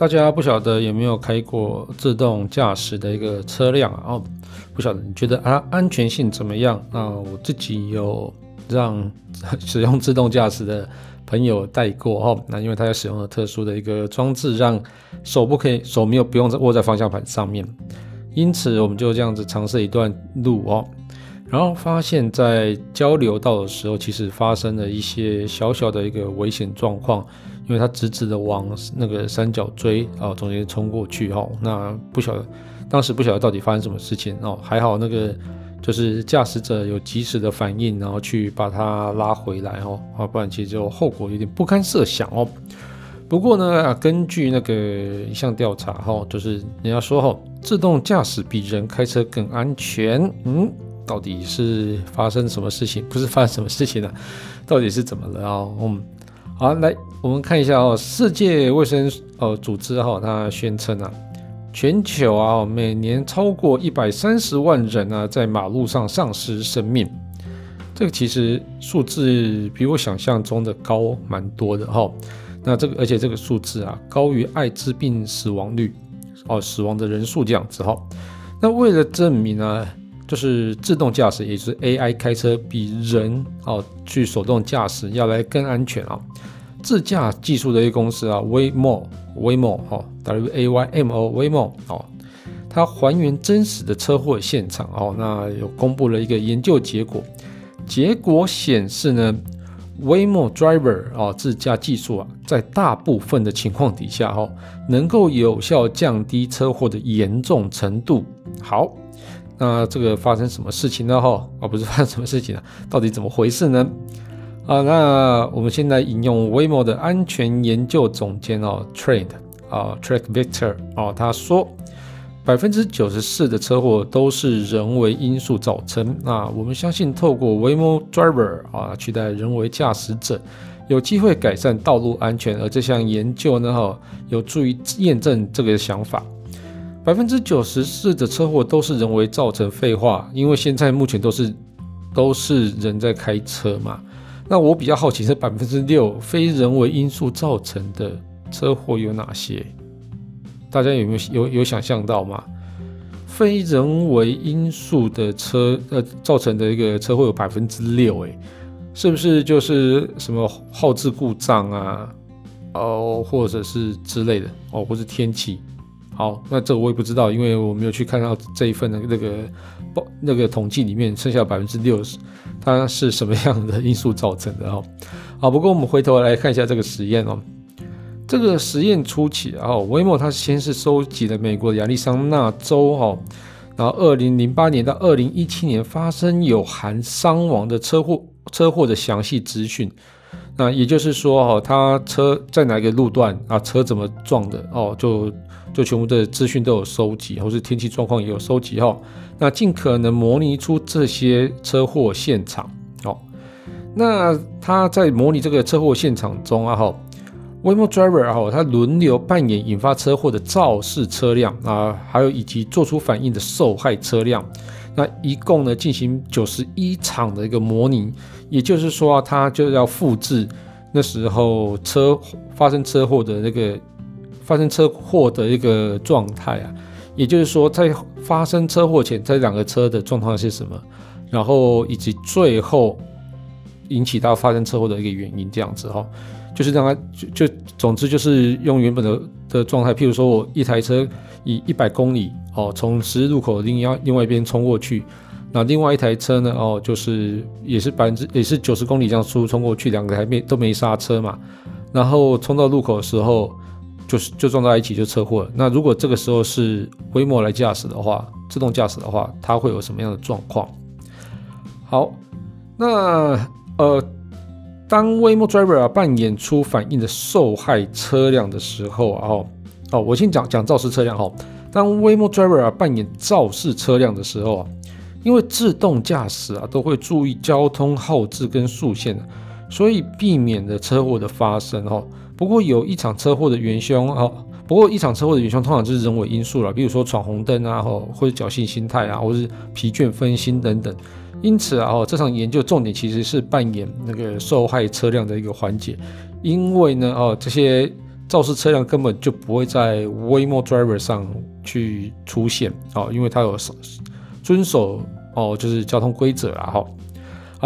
大家不晓得有没有开过自动驾驶的一个车辆啊？哦，不晓得你觉得它安全性怎么样？那，我自己有让 使用自动驾驶的朋友带过哦。那因为他要使用了特殊的一个装置，让手不可以手没有不用握在方向盘上面，因此我们就这样子尝试一段路哦。然后发现，在交流道的时候，其实发生了一些小小的一个危险状况。因为他直直的往那个三角锥啊中间冲过去哈，那不晓得当时不晓得到底发生什么事情哦，还好那个就是驾驶者有及时的反应，然后去把它拉回来哦，啊不然其实就后果有点不堪设想哦。不过呢，根据那个一项调查哈，就是人家说哈，自动驾驶比人开车更安全，嗯，到底是发生什么事情？不是发生什么事情呢？到底是怎么了啊？嗯。好，来我们看一下哦，世界卫生呃组织哈，它宣称啊，全球啊每年超过一百三十万人啊在马路上丧失生命，这个其实数字比我想象中的高蛮多的哈。那这个而且这个数字啊高于艾滋病死亡率哦，死亡的人数这样子哈。那为了证明呢，就是自动驾驶也就是 AI 开车比人哦去手动驾驶要来更安全啊。自驾技术的一个公司啊，Waymo，Waymo 哈，W-A-Y-M-O，Waymo 哦，它还原真实的车祸现场哦，那有公布了一个研究结果，结果显示呢，Waymo Driver 啊，自驾技术啊，在大部分的情况底下哈，能够有效降低车祸的严重程度。好，那这个发生什么事情呢？哈，啊，不是发生什么事情啊，到底怎么回事呢？啊，那我们现在引用 Waymo 的安全研究总监哦，Trade 啊，Trade Victor 哦，他说，百分之九十四的车祸都是人为因素造成。那我们相信，透过 Waymo Driver 啊，取代人为驾驶者，有机会改善道路安全。而这项研究呢，哈，有助于验证这个想法。百分之九十四的车祸都是人为造成，废话，因为现在目前都是都是人在开车嘛。那我比较好奇，这百分之六非人为因素造成的车祸有哪些？大家有没有有有想象到吗？非人为因素的车呃造成的一个车祸有百分之六，诶，是不是就是什么后置故障啊，哦，或者是之类的哦，或是天气？好，那这个我也不知道，因为我没有去看到这一份的那个报那个统计里面剩下百分之六十，它是什么样的因素造成的哦？好，不过我们回头来看一下这个实验哦。这个实验初期啊威莫他先是收集了美国亚利桑那州哈，然后二零零八年到二零一七年发生有含伤亡的车祸车祸的详细资讯。那也就是说哈，他车在哪个路段啊？车怎么撞的哦？就就全部的资讯都有收集，或是天气状况也有收集哈。那尽可能模拟出这些车祸现场哦。那他在模拟这个车祸现场中啊哈，Waymo Driver 啊，他轮流扮演引发车祸的肇事车辆啊，还有以及做出反应的受害车辆。那一共呢进行九十一场的一个模拟。也就是说，他就要复制那时候车发生车祸的那个发生车祸的一个状态啊。也就是说，在发生车祸前，这两个车的状况是什么？然后以及最后引起到发生车祸的一个原因，这样子哈，就是让他就就总之就是用原本的的状态，譬如说我一台车以一百公里哦，从十字路口另外另外一边冲过去。那另外一台车呢？哦，就是也是百分之也是九十公里这样速冲过去，两个还没都没刹车嘛。然后冲到路口的时候，就是就撞在一起就车祸了。那如果这个时候是 Waymo 来驾驶的话，自动驾驶的话，它会有什么样的状况？好，那呃，当 Waymo Driver 啊扮演出反应的受害车辆的时候啊，哦，哦，我先讲讲肇事车辆哈。当 Waymo Driver 啊扮演肇事车辆的时候啊，因为自动驾驶啊都会注意交通号志跟速限，所以避免了车祸的发生哦。不过有一场车祸的元凶哦，不过一场车祸的元凶通常就是人为因素了，比如说闯红灯啊，或者侥幸心态啊，或是疲倦分心等等。因此啊，哦，这场研究重点其实是扮演那个受害车辆的一个环节，因为呢，哦，这些肇事车辆根本就不会在 Waymo Driver 上去出现，哦，因为它有遵守哦，就是交通规则啊，哈，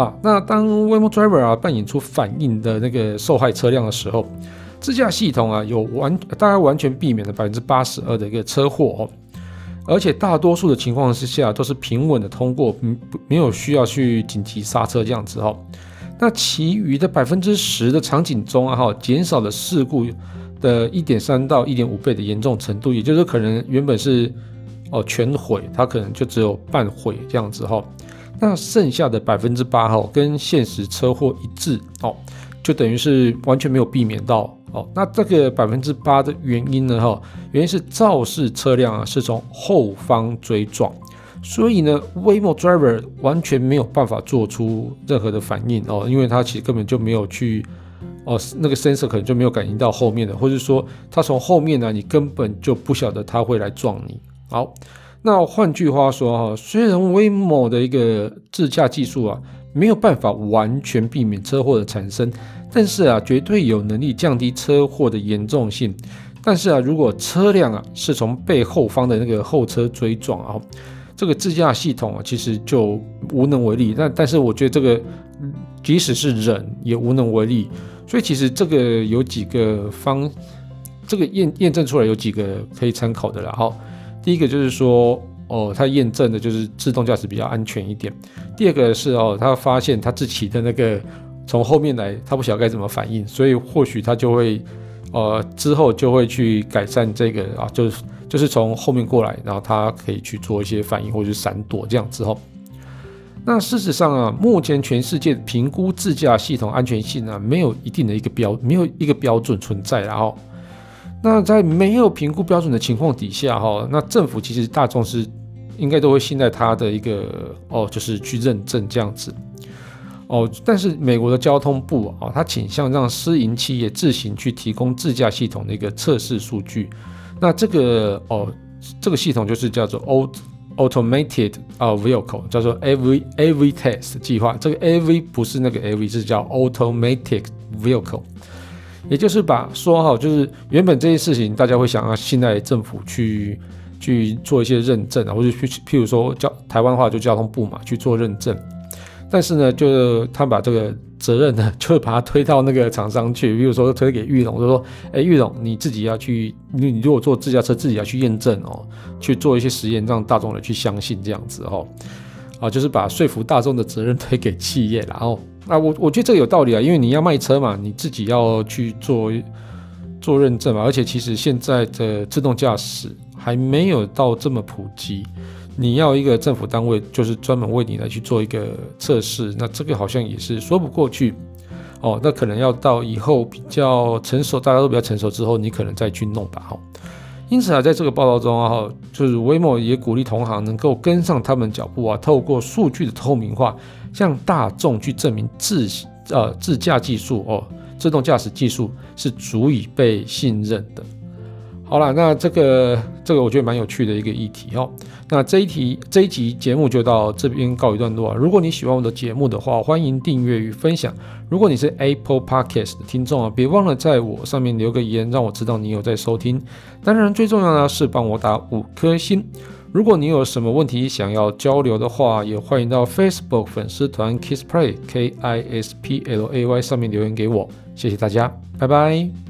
啊，那当 Waymo Driver 啊扮演出反应的那个受害车辆的时候，自驾系统啊有完大概完全避免了百分之八十二的一个车祸哦。而且大多数的情况之下都是平稳的通过，嗯，没有需要去紧急刹车这样子哈。那其余的百分之十的场景中啊哈，减少了事故的一点三到一点五倍的严重程度，也就是可能原本是哦全毁，它可能就只有半毁这样子哈。那剩下的百分之八哈，跟现实车祸一致哦，就等于是完全没有避免到。哦，那这个百分之八的原因呢？哈，原因是肇事车辆啊是从后方追撞，所以呢，Waymo Driver 完全没有办法做出任何的反应哦，因为他其实根本就没有去哦，那个 sensor 可能就没有感应到后面的，或者说他从后面呢，你根本就不晓得他会来撞你。好，那换句话说哈，虽然 Waymo 的一个自驾技术啊没有办法完全避免车祸的产生。但是啊，绝对有能力降低车祸的严重性。但是啊，如果车辆啊是从背后方的那个后车追撞啊，这个自驾系统啊其实就无能为力。但但是我觉得这个即使是人也无能为力。所以其实这个有几个方，这个验验证出来有几个可以参考的了。哈，第一个就是说哦，它验证的就是自动驾驶比较安全一点。第二个是哦，他发现他自己的那个。从后面来，他不晓得该怎么反应，所以或许他就会，呃，之后就会去改善这个啊，就是就是从后面过来，然后他可以去做一些反应或者是闪躲这样之后。那事实上啊，目前全世界评估自驾系统安全性啊，没有一定的一个标，没有一个标准存在，然后，那在没有评估标准的情况底下哈，那政府其实大众是应该都会信赖他的一个哦，就是去认证这样子。哦，但是美国的交通部啊，它倾向让私营企业自行去提供自驾系统的一个测试数据。那这个哦，这个系统就是叫做 Automated 啊 Vehicle，叫做 AV AV Test 计划。这个 AV 不是那个 AV，是叫 Automatic Vehicle，也就是把说哈，就是原本这些事情大家会想要信赖政府去去做一些认证啊，或者去譬如说交台湾话就交通部嘛去做认证。但是呢，就他把这个责任呢，就把它推到那个厂商去，比如说推给裕龙，就说，哎，裕龙你自己要去，你你如果做自驾车，自己要去验证哦，去做一些实验，让大众来去相信这样子哦，啊，就是把说服大众的责任推给企业，然后，啊，我我觉得这个有道理啊，因为你要卖车嘛，你自己要去做做认证嘛，而且其实现在的自动驾驶还没有到这么普及。你要一个政府单位，就是专门为你来去做一个测试，那这个好像也是说不过去哦。那可能要到以后比较成熟，大家都比较成熟之后，你可能再去弄吧。哈，因此啊，在这个报道中啊，就是威莫也鼓励同行能够跟上他们脚步啊，透过数据的透明化，向大众去证明自呃自驾技术哦，自动驾驶技术是足以被信任的。好了，那这个这个我觉得蛮有趣的一个议题哦。那这一题这一集节目就到这边告一段落啊。如果你喜欢我的节目的话，欢迎订阅与分享。如果你是 Apple Podcast 的听众啊，别忘了在我上面留个言，让我知道你有在收听。当然，最重要的是帮我打五颗星。如果你有什么问题想要交流的话，也欢迎到 Facebook 粉丝团 Kiss Play K I S P L A Y 上面留言给我。谢谢大家，拜拜。